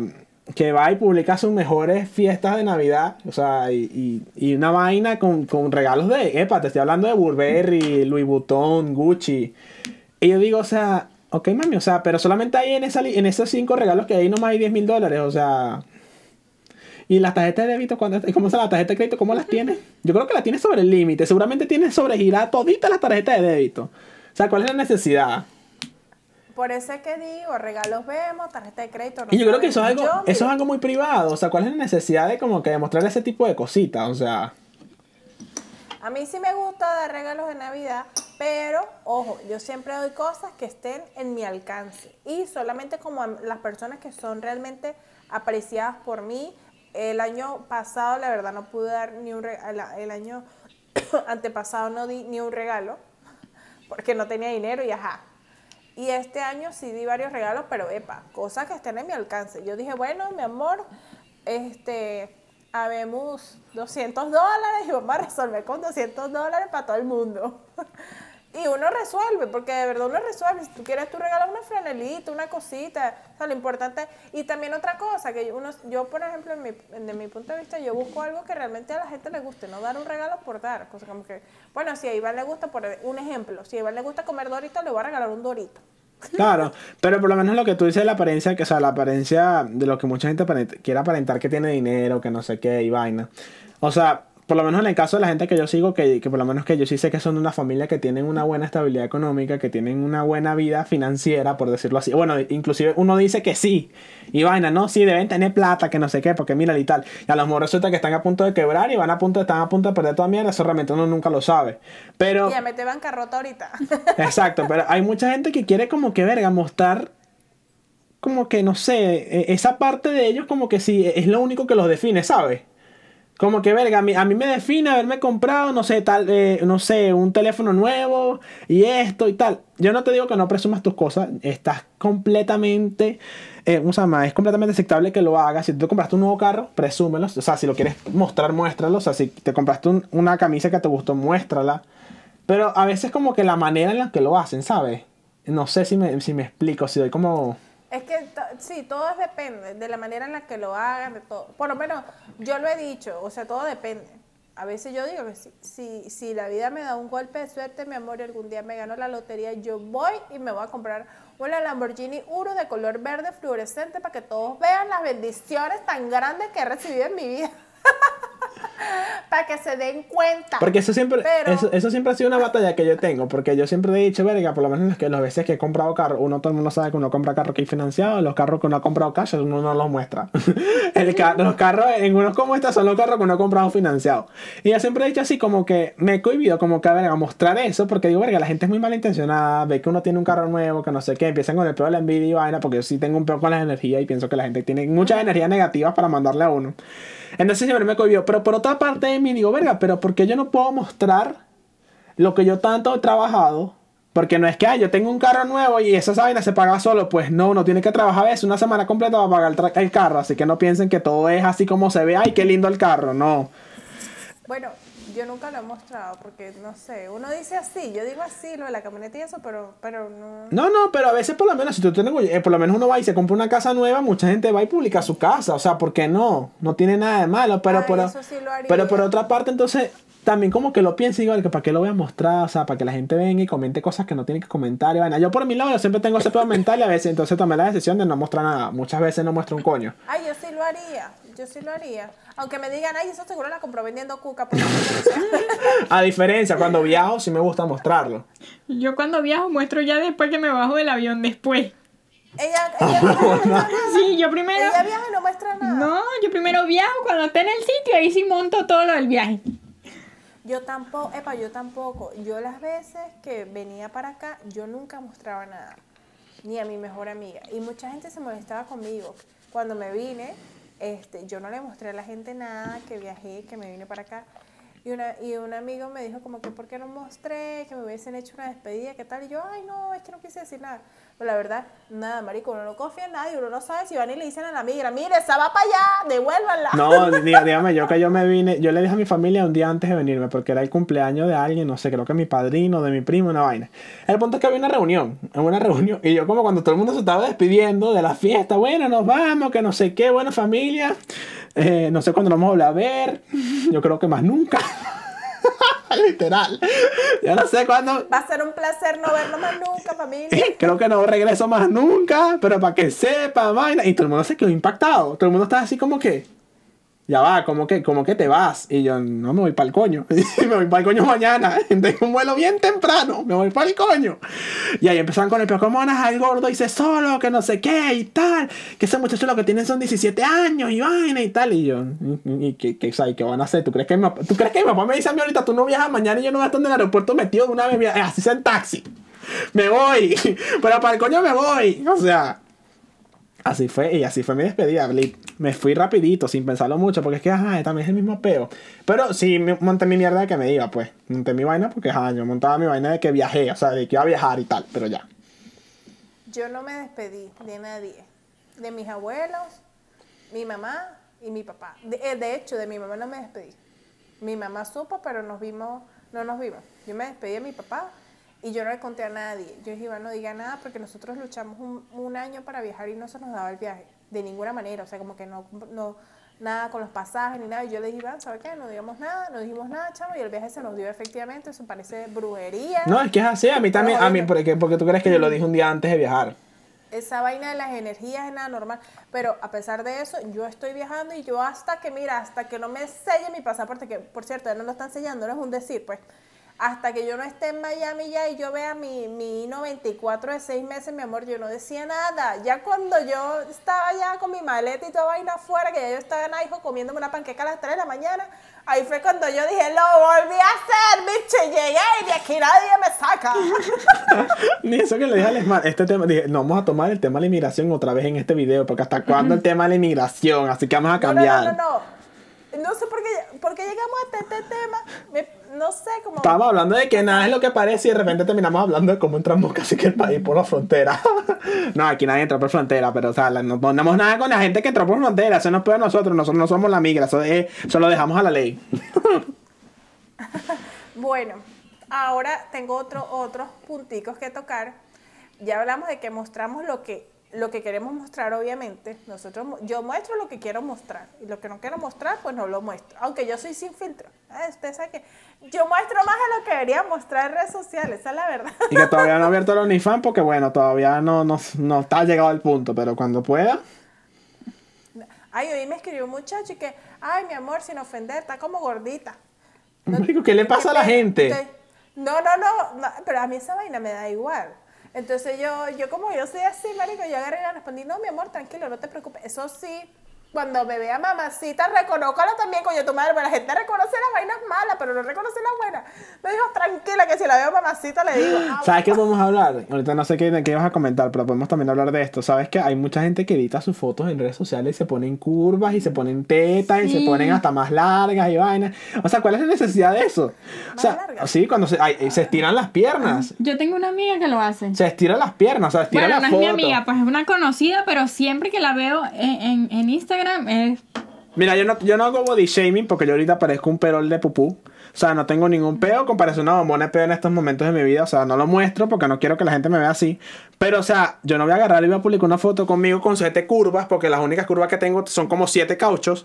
B: que va y publica sus mejores fiestas de Navidad, o sea, y, y, y una vaina con, con regalos de, epa, te estoy hablando de Burberry, Louis Vuitton, Gucci. Y yo digo, o sea, ok, mami, o sea, pero solamente hay en, esa, en esos cinco regalos que hay nomás hay 10 mil dólares, o sea... ¿Y las tarjetas de débito, cuando, cómo son las tarjetas de crédito, cómo las tienes? Yo creo que las tienes sobre el límite, seguramente tienes sobregirada toditas las tarjetas de débito. O sea, ¿cuál es la necesidad?
A: Por eso es que digo, regalos vemos, tarjeta de crédito. no
B: Y yo creo que eso es algo,
A: Yo,
B: eso es algo muy privado. O sea, ¿cuál es la necesidad de como que demostrar ese tipo de cositas? O sea,
A: A mí sí me gusta dar regalos de Navidad, pero ojo, yo siempre doy cosas que estén en mi alcance y solamente como a las personas que son realmente apreciadas por mí. El año pasado, la verdad, no pude dar ni un regalo. El año antepasado no di ni un regalo porque no tenía dinero y ajá. Y este año sí di varios regalos, pero epa, cosas que estén en mi alcance. Yo dije, bueno, mi amor, este, habemos 200 dólares y vamos a resolver con 200 dólares para todo el mundo. y uno resuelve, porque de verdad uno resuelve. Si tú quieres tu regalo, una franelita, una cosita. O sea, lo importante. Y también otra cosa, que uno, yo, por ejemplo, en mi, de mi punto de vista, yo busco algo que realmente a la gente le guste, no dar un regalo por dar. Cosa como que, bueno, si a Iván le gusta, por un ejemplo, si a Iván le gusta comer dorito, le voy a regalar un dorito.
B: claro. pero por lo menos lo que tú dices de la apariencia, que, o sea, la apariencia de lo que mucha gente quiere aparentar que tiene dinero, que no sé qué y vaina. O sea, por lo menos en el caso de la gente que yo sigo, que, que por lo menos que yo sí sé que son de una familia que tienen una buena estabilidad económica, que tienen una buena vida financiera, por decirlo así. Bueno, inclusive uno dice que sí. Y vaina, no, sí, deben tener plata, que no sé qué, porque mira y tal. Y a lo mejor resulta que están a punto de quebrar y van a punto, están a punto de perder toda mierda. Eso realmente uno nunca lo sabe. Pero...
A: Ya me te bancarrota ahorita.
B: Exacto, pero hay mucha gente que quiere como que, verga, mostrar como que, no sé, e- esa parte de ellos como que sí, es lo único que los define, ¿sabes? Como que, verga, a mí, a mí me define haberme comprado, no sé, tal, eh, no sé, un teléfono nuevo y esto y tal. Yo no te digo que no presumas tus cosas, estás completamente, eh. Es completamente aceptable que lo hagas. Si tú te compraste un nuevo carro, presúmelo. O sea, si lo quieres mostrar, muéstralo. O sea, si te compraste un- una camisa que te gustó, muéstrala. Pero a veces como que la manera en la que lo hacen, ¿sabes? No sé si me, si me explico, si doy como...
A: Es que sí, todo depende de la manera en la que lo hagan, de todo. Por lo menos yo lo he dicho, o sea, todo depende. A veces yo digo que si, si, si la vida me da un golpe de suerte, mi amor, y algún día me gano la lotería, yo voy y me voy a comprar una Lamborghini Uro de color verde fluorescente para que todos vean las bendiciones tan grandes que he recibido en mi vida. para que se den cuenta.
B: Porque eso siempre,
A: Pero-
B: eso, eso siempre ha sido una batalla que yo tengo, porque yo siempre he dicho, verga, por lo menos que las veces que he comprado carro, uno todo el mundo sabe que uno compra carro que hay financiado, los carros que uno ha comprado cash, uno no los muestra. El ca- los carros, en unos como estos, son los carros que uno ha comprado financiado. Y yo siempre he dicho así, como que me he cohibido, como que, verga, mostrar eso, porque digo, verga, la gente es muy malintencionada, ve que uno tiene un carro nuevo, que no sé qué, empiezan con el peor de la envidia y vaina, porque yo sí tengo un peor con las energías y pienso que la gente tiene muchas energías negativas para mandarle a uno. Entonces siempre me cohibió. Pero por otra parte de mí digo, verga, pero ¿por qué yo no puedo mostrar lo que yo tanto he trabajado? Porque no es que, ay, yo tengo un carro nuevo y esa vaina se paga solo. Pues no, uno tiene que trabajar a veces una semana completa para pagar el, el carro. Así que no piensen que todo es así como se ve. Ay, qué lindo el carro. No.
A: Bueno, yo nunca lo he mostrado porque no sé, uno dice así, yo digo así, lo de la camioneta y eso, pero, pero no.
B: No, no, pero a veces por lo menos, si tú tienes, eh, por lo menos uno va y se compra una casa nueva, mucha gente va y publica su casa. O sea, ¿por qué no? No tiene nada de malo. Pero,
A: Ay,
B: por,
A: eso sí lo haría.
B: pero por otra parte, entonces, también como que lo pienso igual, que para qué lo voy a mostrar, o sea, para que la gente venga y comente cosas que no tiene que comentar y vaina. Yo por mi lado, yo siempre tengo ese pedo mental y a veces entonces tomé la decisión de no mostrar nada. Muchas veces no muestro un coño.
A: Ay, yo sí lo haría, yo sí lo haría. Aunque me digan, ay, eso seguro la compró vendiendo cuca. Porque no sé".
B: A diferencia, cuando viajo sí me gusta mostrarlo.
C: Yo cuando viajo muestro ya después que me bajo del avión después.
A: ella, ella, viaja,
C: Sí, yo primero...
A: ella viaja y no muestra nada.
C: No, yo primero viajo cuando esté en el sitio, ahí sí monto todo lo del viaje.
A: Yo tampoco, epa, yo tampoco. Yo las veces que venía para acá, yo nunca mostraba nada. Ni a mi mejor amiga. Y mucha gente se molestaba conmigo. Cuando me vine, este, yo no le mostré a la gente nada, que viajé, que me vine para acá. Y, una, y un amigo me dijo como que, ¿por qué no mostré? Que me hubiesen hecho una despedida, ¿qué tal? Y yo, ay, no, es que no quise decir nada. Pero la verdad, nada, marico, uno no confía en nadie, uno no sabe si van y le dicen a la amiga, mire, esa va para allá, devuélvanla.
B: No, dígame yo que yo me vine, yo le dije a mi familia un día antes de venirme, porque era el cumpleaños de alguien, no sé, creo que mi padrino, de mi primo, una vaina. El punto es que había una reunión, una reunión, y yo como cuando todo el mundo se estaba despidiendo de la fiesta, bueno, nos vamos, que no sé qué, bueno, familia, eh, no sé cuándo nos vamos a volver a ver, yo creo que más nunca. Literal. Yo no sé cuándo.
A: Va a ser un placer no verlo más nunca, familia.
B: Creo que no regreso más nunca, pero para que sepa, vaina. Y todo el mundo se quedó impactado. Todo el mundo estaba así como que. Ya va, como que, como que te vas. Y yo, no me voy para el coño. me voy para el coño mañana. Tengo un vuelo bien temprano. Me voy para el coño. Y ahí empezaron con el pero ¿cómo van a dejar el gordo se solo? Que no sé qué y tal. Que ese muchacho lo que tienen son 17 años y vaina y tal. Y yo, ¿y, qué, qué, sabes, qué van a hacer? ¿Tú crees, que mi, ¿Tú crees que mi papá me dice a mí ahorita, tú no viajas mañana y yo no voy a estar en el aeropuerto metido de una vez, así sea en taxi? Me voy. Pero para el coño me voy. O sea. Así fue, y así fue mi despedida. Me fui rapidito, sin pensarlo mucho, porque es que, ajá, también es el mismo peo. Pero sí, monté mi mierda de que me iba, pues. Monté mi vaina porque, ajá, yo montaba mi vaina de que viajé, o sea, de que iba a viajar y tal, pero ya.
A: Yo no me despedí de nadie. De mis abuelos, mi mamá y mi papá. De, eh, de hecho, de mi mamá no me despedí. Mi mamá supo, pero nos vimos, no nos vimos. Yo me despedí de mi papá y yo no le conté a nadie. Yo dije, Iván, no diga nada porque nosotros luchamos un, un año para viajar y no se nos daba el viaje. De ninguna manera. O sea, como que no, no nada con los pasajes ni nada. Y yo le dije, Iván, ¿sabes qué? No digamos nada, no dijimos nada, chamo. Y el viaje se nos dio efectivamente. Eso parece brujería.
B: No, es que es así, a mí también, a mí, porque, porque tú crees que yo lo dije un día antes de viajar.
A: esa vaina de las energías es nada normal. Pero a pesar de eso, yo estoy viajando y yo hasta que, mira, hasta que no me selle mi pasaporte, que por cierto, ya no lo están sellando, no es un decir, pues. Hasta que yo no esté en Miami ya y yo vea mi, mi 94 de seis meses, mi amor, yo no decía nada. Ya cuando yo estaba ya con mi maleta y toda vaina afuera, que ya yo estaba en hijo comiéndome una panqueca a las 3 de la mañana, ahí fue cuando yo dije, lo volví a hacer, bicho, llegué y de aquí nadie me saca.
B: Ni eso que le dije a Lesmar, este tema, dije, no vamos a tomar el tema de la inmigración otra vez en este video, porque hasta cuándo el tema de la inmigración, así que vamos a
A: No, no,
B: cambiar.
A: no, no, no. No sé por qué, por qué llegamos a este, este tema. Me- no sé cómo.
B: Estábamos hablando de que nada es lo que parece y de repente terminamos hablando de cómo entramos casi que el país por la frontera. no, aquí nadie entra por frontera, pero o sea, no ponemos nada con la gente que entró por frontera, eso nos puede a nosotros, nosotros no somos la migra, eso, es- eso lo dejamos a la ley.
A: Bueno, ahora tengo otro, otros punticos que tocar. Ya hablamos de que mostramos lo que, lo que queremos mostrar, obviamente. Nosotros, yo muestro lo que quiero mostrar. Y lo que no quiero mostrar, pues no lo muestro. Aunque yo soy sin filtro. Ah, Usted sabe que yo muestro más de lo que debería mostrar en redes sociales, esa es la verdad.
B: y que todavía no ha abierto el OnlyFans porque bueno, todavía no, no, no está llegado al punto, pero cuando pueda.
A: Ay, hoy me escribió un muchacho y que, ay, mi amor, sin ofender, está como gordita.
B: Marico, ¿qué le pasa a la gente?
A: te- No, no, no, no, pero a mí esa vaina me da igual. Entonces yo, yo como yo soy así, marico, yo agarré y le respondí, no, mi amor, tranquilo, no te preocupes. Eso sí, cuando me vea mamacita, reconócalo también, coño, tu madre, pero la gente reconoce las vainas malas, pero no reconoce las buenas. Me dijo, tranquila, que si la veo mamacita, le digo, ah,
B: ¿Sabes qué podemos hablar? Ahorita no sé qué, de qué ibas a comentar, pero podemos también hablar de esto. ¿Sabes que hay mucha gente que edita sus fotos en redes sociales y se ponen curvas y se ponen tetas y se ponen hasta más largas y vainas? O sea, ¿cuál es la necesidad de eso? O
A: ¿Más
B: sea,
A: largas?
B: sí, cuando se, ay, se estiran las piernas.
C: Yo tengo una amiga que lo hace.
B: Se estiran las piernas, o sea, estiran
C: Bueno,
B: la
C: no es mi amiga, pues es una conocida, pero siempre que la veo en, en, en Instagram
B: Mira, yo no, yo no hago body shaming porque yo ahorita parezco un perol de pupú. O sea, no tengo ningún peo, comparación a bombona de peo en estos momentos de mi vida. O sea, no lo muestro porque no quiero que la gente me vea así. Pero, o sea, yo no voy a agarrar y voy a publicar una foto conmigo con siete curvas porque las únicas curvas que tengo son como siete cauchos.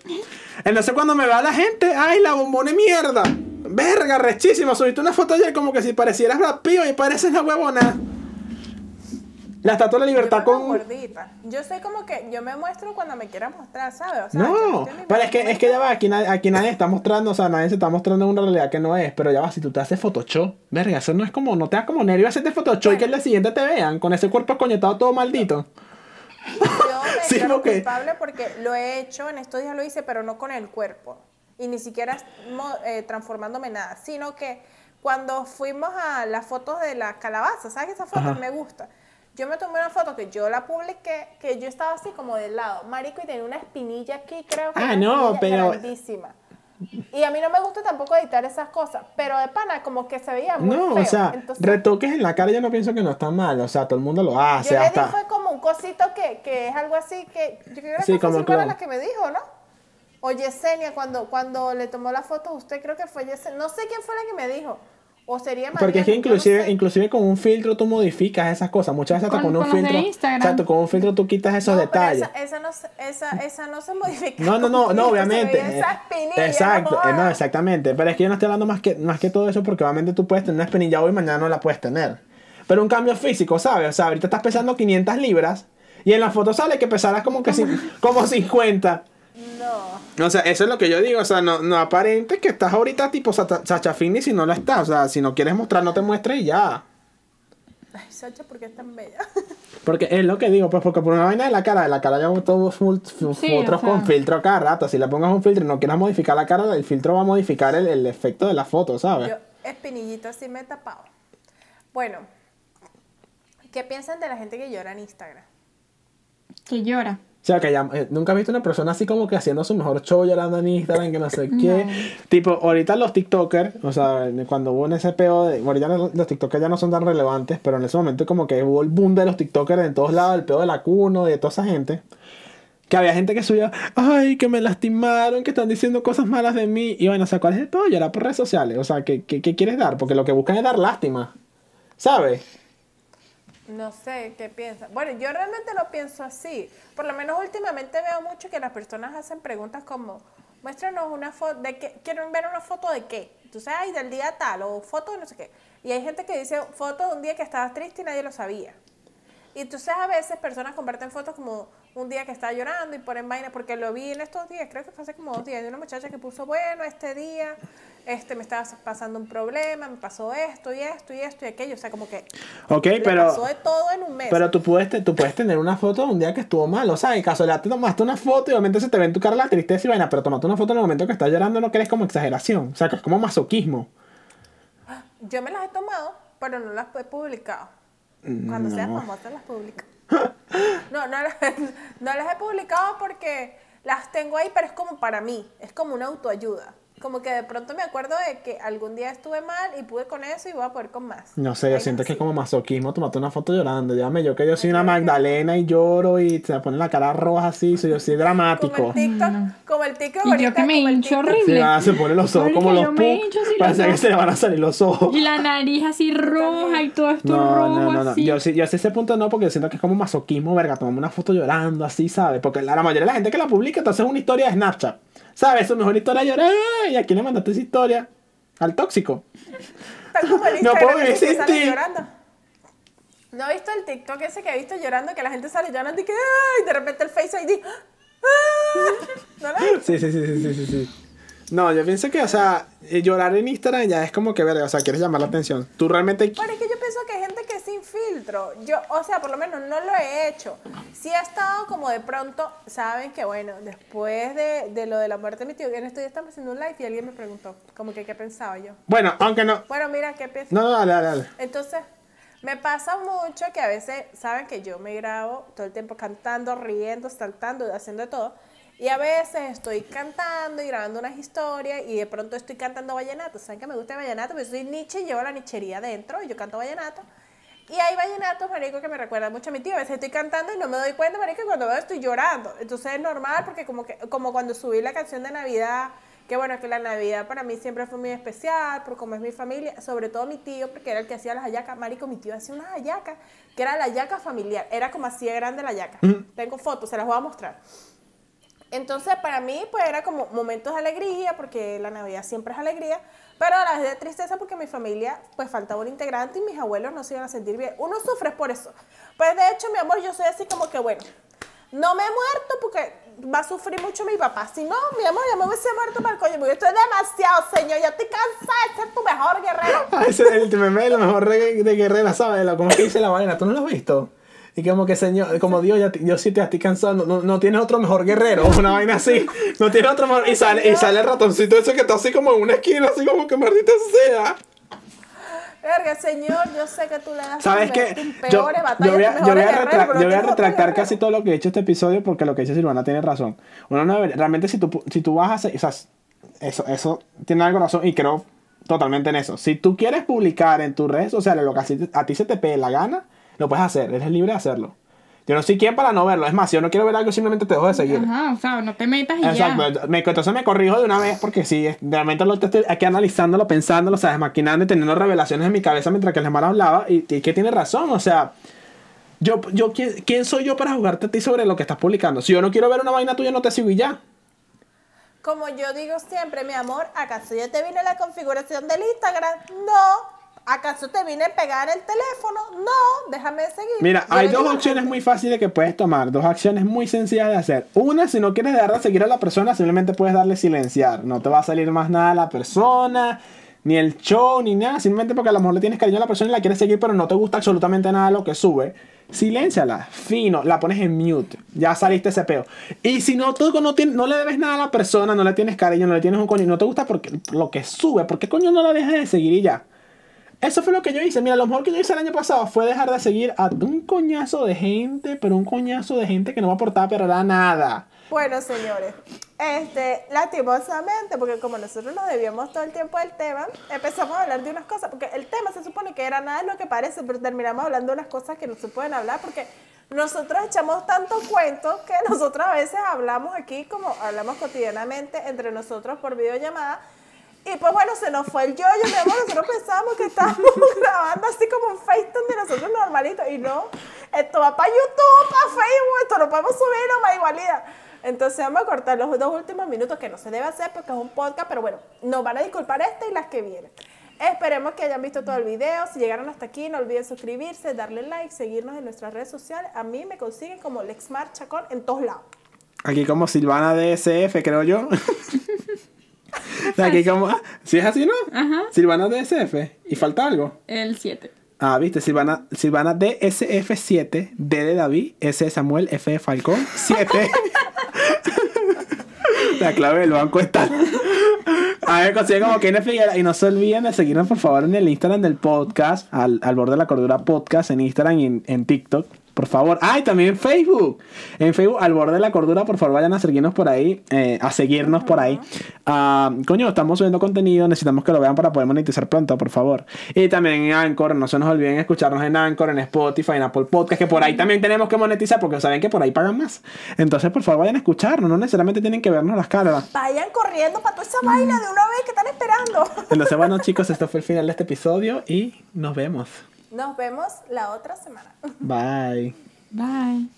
B: Entonces, cuando me vea la gente, ¡ay, la bombona de mierda! Verga, rechísimo. Subiste una foto ayer como que si parecieras rapío y pareces la huevona. La estatua de la libertad con.
A: gordita. Yo soy como que, yo me muestro cuando me quiera mostrar, ¿sabes? O sea,
B: No, pero es que, es que ya va, aquí nadie, aquí nadie está mostrando, o sea, nadie se está mostrando una realidad que no es, pero ya va, si tú te haces Photoshop, verga, eso no es como, no te da como nervio hacerte Photoshop y que el día siguiente te vean con ese cuerpo coñetado todo maldito.
A: Yo me
B: Sí,
A: declaro
B: porque-
A: culpable porque lo he hecho, en estos días lo hice, pero no con el cuerpo. Y ni siquiera eh, transformándome en nada, sino que cuando fuimos a las fotos de la calabaza, ¿sabes? Esa foto
B: Ajá.
A: me gusta. Yo me tomé una foto que yo la publiqué, que yo estaba así como del lado, marico, y tenía una espinilla aquí, creo que
B: Ah, no, pero-
A: grandísima. Y a mí no me gusta tampoco editar esas cosas, pero de pana como que se veía muy
B: No,
A: feo.
B: o sea,
A: Entonces,
B: retoques en la cara yo no pienso que no está mal. O sea, todo el mundo lo hace.
A: yo le
B: hasta...
A: fue como un cosito que, que es algo así que yo creo que
B: Sí,
A: fue
B: como clon.
A: la que me dijo, ¿no? O Yesenia, cuando, cuando le tomó la foto, usted creo que fue Yesenia, no sé quién fue la que me dijo, o sería.
B: Porque es que
A: no
B: inclusive,
A: sé.
B: inclusive con un filtro tú modificas esas cosas. Muchas veces hasta
C: Con-
B: con, un
C: con
B: filtro. Exacto, con un filtro tú quitas esos
A: No, pero
B: detalles.
A: Esa, esa, no, se- esa, esa no se modifica.
B: No, no, no, no, obviamente.
A: veía esa espinilla,
B: Exacto,
A: no
B: eh, exactamente. Pero es que yo no estoy hablando más que, más que todo eso porque obviamente tú puedes tener una espinilla hoy y mañana no la puedes tener. Pero un cambio físico, ¿sabes? O sea, ahorita estás pesando 500 libras y en la foto sale que pesarás como que como 50.
A: No.
B: O sea, eso es lo que yo digo. O sea, no, no aparente que estás ahorita tipo Sacha Fitness si no lo estás. O sea, si no quieres mostrar, no te muestres y ya.
A: Ay, Sacha, ¿por qué es tan bella?
B: Porque es lo que digo, pues porque por una vaina de la cara, de la cara ya todo full, fu-
C: Sí,
B: fotos
C: o sea.
B: con filtro cada rato. Si le pongas un filtro y no quieras modificar la cara, el filtro va a modificar el, el efecto de la foto, ¿sabes?
A: Yo espinillita así me he tapado. Bueno, ¿qué piensan de la gente que llora en Instagram?
C: Que llora.
B: O sea, que ya, eh, nunca he visto una persona así como que haciendo su mejor show llorando en Instagram, que no sé qué. Tipo, ahorita los TikTokers, o sea, cuando hubo en ese peo de. Ahorita los, los TikTokers ya no son tan relevantes, pero en ese momento como que hubo el boom de los TikTokers en todos lados, el peo de la cuno, de toda esa gente. Que había gente que subía, ay, que me lastimaron, que están diciendo cosas malas de mí. Y bueno, o sea, ¿cuál es el peo? Llorar por redes sociales. O sea, ¿qué, qué, qué quieres dar? Porque lo que buscan es dar lástima. ¿Sabes?
A: No sé qué piensan. Bueno, yo realmente lo pienso así. Por lo menos últimamente veo mucho que las personas hacen preguntas como, muéstranos una foto de qué, quieren ver una foto de qué. Entonces, ay, del día tal, o foto de no sé qué. Y hay gente que dice foto de un día que estabas triste y nadie lo sabía. Y entonces a veces personas comparten fotos como un día que estaba llorando y ponen vaina, porque lo vi en estos días, creo que fue hace como dos días, de una muchacha que puso, bueno, este día este me estaba pasando un problema, me pasó esto y esto y esto y aquello. O sea, como que
B: Ok,
A: le
B: pero.
A: pasó de todo en un mes.
B: Pero tú puedes, tú puedes tener una foto de un día que estuvo mal, o sea, en casualidad te tomaste una foto y obviamente se te ve en tu cara la tristeza y vaina, pero tomate una foto en el momento que estás llorando no crees como exageración, o sea, que es como masoquismo.
A: Yo me las he tomado, pero no las he publicado. Cuando
B: No.
A: famosas las publico. No, no no las he publicado porque las tengo ahí, pero es como para mí, es como una autoayuda. Como que de pronto me acuerdo de que algún día estuve mal y pude con eso y voy a poder con más.
B: No sé, yo siento que es como masoquismo tomate una foto llorando, dígame yo que yo soy una Magdalena y lloro y se me pone la cara roja así, soy yo soy
A: Como
B: dramático.
A: el TikTok, como el TikTok
C: Y yo que me
A: como el
C: hincho
A: TikTok.
C: horrible.
B: Sí, ah, se pone los ojos como los
C: yo me
B: puck,
C: hincho así los
B: parece que se le van a salir los ojos.
C: Y la nariz así roja y todo esto
B: No,
C: rojo
B: no, no, no.
C: así.
B: Yo sí, yo sí ese punto no, porque yo siento que es como masoquismo, verga, tomamos una foto llorando así, ¿sabes? Porque la, la mayoría de la gente que la publica, entonces es una historia de Snapchat. ¿Sabes? Su mejor historia llorar. ¿Y a quién le mandaste esa historia? Al tóxico.
A: Están como el
B: No puedo vivir sin ti.
A: llorando. ¿No has visto el TikTok ese que he visto llorando? Que la gente sale llorando y que ¡ay! De repente el Face ID. ¡ah! ¿No lo visto?
B: Sí, sí, sí, sí, sí, sí. No, yo pienso que, o sea, eh, llorar en Instagram ya es como que, verga, o sea, quieres llamar la atención. Tú realmente...
A: Bueno, es que yo pienso que hay gente que es sin filtro. Yo, o sea, por lo menos no lo he hecho. Sí he estado como de pronto, saben que bueno, después de, de lo de la muerte de mi tío, en estos días estamos haciendo un live y alguien me preguntó, como que qué pensaba yo.
B: Bueno, aunque no...
A: Bueno, mira, ¿qué piensas?
B: No, no, dale, dale, dale.
A: Entonces, me pasa mucho que a veces, saben que yo me grabo todo el tiempo cantando, riendo, saltando, haciendo de todo. Y a veces estoy cantando y grabando unas historias y de pronto estoy cantando vallenato. ¿Saben que me gusta el vallenato? Porque soy Nietzsche y llevo la nichería adentro y yo canto vallenato. Y hay vallenatos, marico, que me recuerdan mucho a mi tío. A veces estoy cantando y no me doy cuenta, marico, y cuando veo estoy llorando. Entonces es normal porque como, que, como cuando subí la canción de Navidad, que bueno, que la Navidad para mí siempre fue muy especial, por como es mi familia, sobre todo mi tío, porque era el que hacía las hallacas. Marico, mi tío hacía unas hallacas, que era la hallaca familiar. Era como así de grande la hallaca. Tengo fotos, se las voy a mostrar. Entonces, para mí, pues era como momentos de alegría, porque la Navidad siempre es alegría, pero a la vez de tristeza porque mi familia, pues faltaba un integrante y mis abuelos no se iban a sentir bien. Uno sufre por eso. Pues de hecho, mi amor, yo soy así como que, bueno, no me he muerto porque va a sufrir mucho mi papá. Si no, mi amor, ya me hubiese muerto para el coño, porque estoy demasiado, señor, ya estoy cansada de ser tu mejor guerrero.
B: Ese es el meme mejor de, Guerrera, ¿sabes? Lo- ¿Cómo es que dice la vaina? ¿Tú no lo has visto? Y como que, señor, como Dios, ya, Dios sí te estoy cansado, no, no, tienes otro mejor guerrero, una vaina así, no tienes otro mejor, y sale, y sale el ratoncito ese que está así como en una esquina, así como que maldita sea.
A: Verga, señor, yo sé que tú le das
B: ¿Sabes qué? Yo,
A: peores
B: yo
A: batallas,
B: voy a, yo voy a retra- yo voy a retractar casi todo lo que he dicho este episodio porque lo que dice Silvana tiene razón. Uno no realmente si tú, si tú vas a hacer, o sea, eso, eso tiene algo razón y creo totalmente en eso. Si tú quieres publicar en tus redes sociales lo que a ti- a ti se te pegue la gana, lo puedes hacer, eres libre de hacerlo. Yo no soy quien para no verlo, es más, si yo no quiero ver algo, simplemente te dejo de seguir.
C: Ajá, o sea, no te metas y ya.
B: Exacto, me, entonces me corrijo de una vez porque sí, realmente lo estoy aquí analizándolo, pensándolo, sabes, maquinando y teniendo revelaciones en mi cabeza mientras que el hermano hablaba y, y que tiene razón, o sea, yo, yo ¿quién, quién soy yo para jugarte a ti sobre lo que estás publicando? Si yo no quiero ver una vaina tuya, no te sigo y ya.
A: Como yo digo siempre, mi amor, ¿acaso ya te vine la configuración del Instagram? No. ¿Acaso te vine a pegar el teléfono? No. Déjame seguir.
B: Mira, hay dos
A: a gente,
B: muy fáciles que puedes tomar, dos acciones muy sencillas de hacer. Una, si no quieres dejar de seguir a la persona, simplemente puedes darle silenciar. No te va a salir más nada a la persona, ni el show, ni nada. Simplemente porque a lo mejor le tienes cariño a la persona y la quieres seguir, pero no te gusta absolutamente nada lo que sube. Silénciala, fino, la pones en mute. Ya saliste ese peo. Y si no, tú no, tienes- no le debes nada a la persona, no le tienes cariño, no le tienes un coño, no te gusta porque lo que sube, ¿por qué coño no la dejas de seguir y ya? Eso fue lo que yo hice. Mira, lo mejor que yo hice el año pasado fue dejar de seguir a un coñazo de gente, pero un coñazo de gente que no me aportaba pero era nada.
A: Bueno, señores, este, lastimosamente, porque como nosotros nos debíamos todo el tiempo del tema, empezamos a hablar de unas cosas, porque el tema se supone que era nada de lo que parece, pero terminamos hablando de unas cosas que no se pueden hablar, porque nosotros echamos tantos cuentos que nosotros a veces hablamos aquí como hablamos cotidianamente entre nosotros por videollamada. Y pues bueno, se nos fue el yo-yo, mi amor. Nosotros pensábamos que estábamos grabando así como un FaceTime de nosotros normalito. Y no, esto va para YouTube, para Facebook, esto lo podemos subir a más igualidad. Entonces vamos a cortar los dos últimos minutos, que no se debe hacer porque es un podcast, pero bueno, nos van a disculpar esta y las que vienen. Esperemos que hayan visto todo el video. Si llegaron hasta aquí, no olviden suscribirse, darle like, seguirnos en nuestras redes sociales. A mí me consiguen como Lexmar Chacón en todos lados.
B: Aquí como Silvana DSF, creo yo. Aquí como... Si es así, ¿no?
C: Ajá.
B: Silvana DSF. ¿Y falta algo?
C: El 7.
B: Ah, viste, Silvana, Silvana DSF7, D de David, S de Samuel, F de Falcón, 7. La clave del banco está. A ver, consiguen como Kenneth Figuera. Y no se olviden de seguirnos, por favor, en el Instagram del podcast, al, al borde de la cordura podcast, en Instagram y en, en TikTok. Por favor. Ah, y también en Facebook. En Facebook, al borde de la cordura, por favor, vayan a seguirnos por ahí. eh, a seguirnos por ahí. Ah, coño, estamos subiendo contenido. Necesitamos que lo vean para poder monetizar pronto, por favor. Y también en Anchor. No se nos olviden escucharnos en Anchor, en Spotify, en Apple Podcast. Que por ahí también tenemos que monetizar porque saben que por ahí pagan más. Entonces, por favor, vayan a escucharnos. No necesariamente tienen que vernos las caras.
A: Vayan corriendo para toda esa vaina de una vez que están esperando.
B: Entonces, bueno, chicos, esto fue el final de este episodio y nos vemos.
A: Nos vemos la otra semana.
B: Bye.
C: Bye.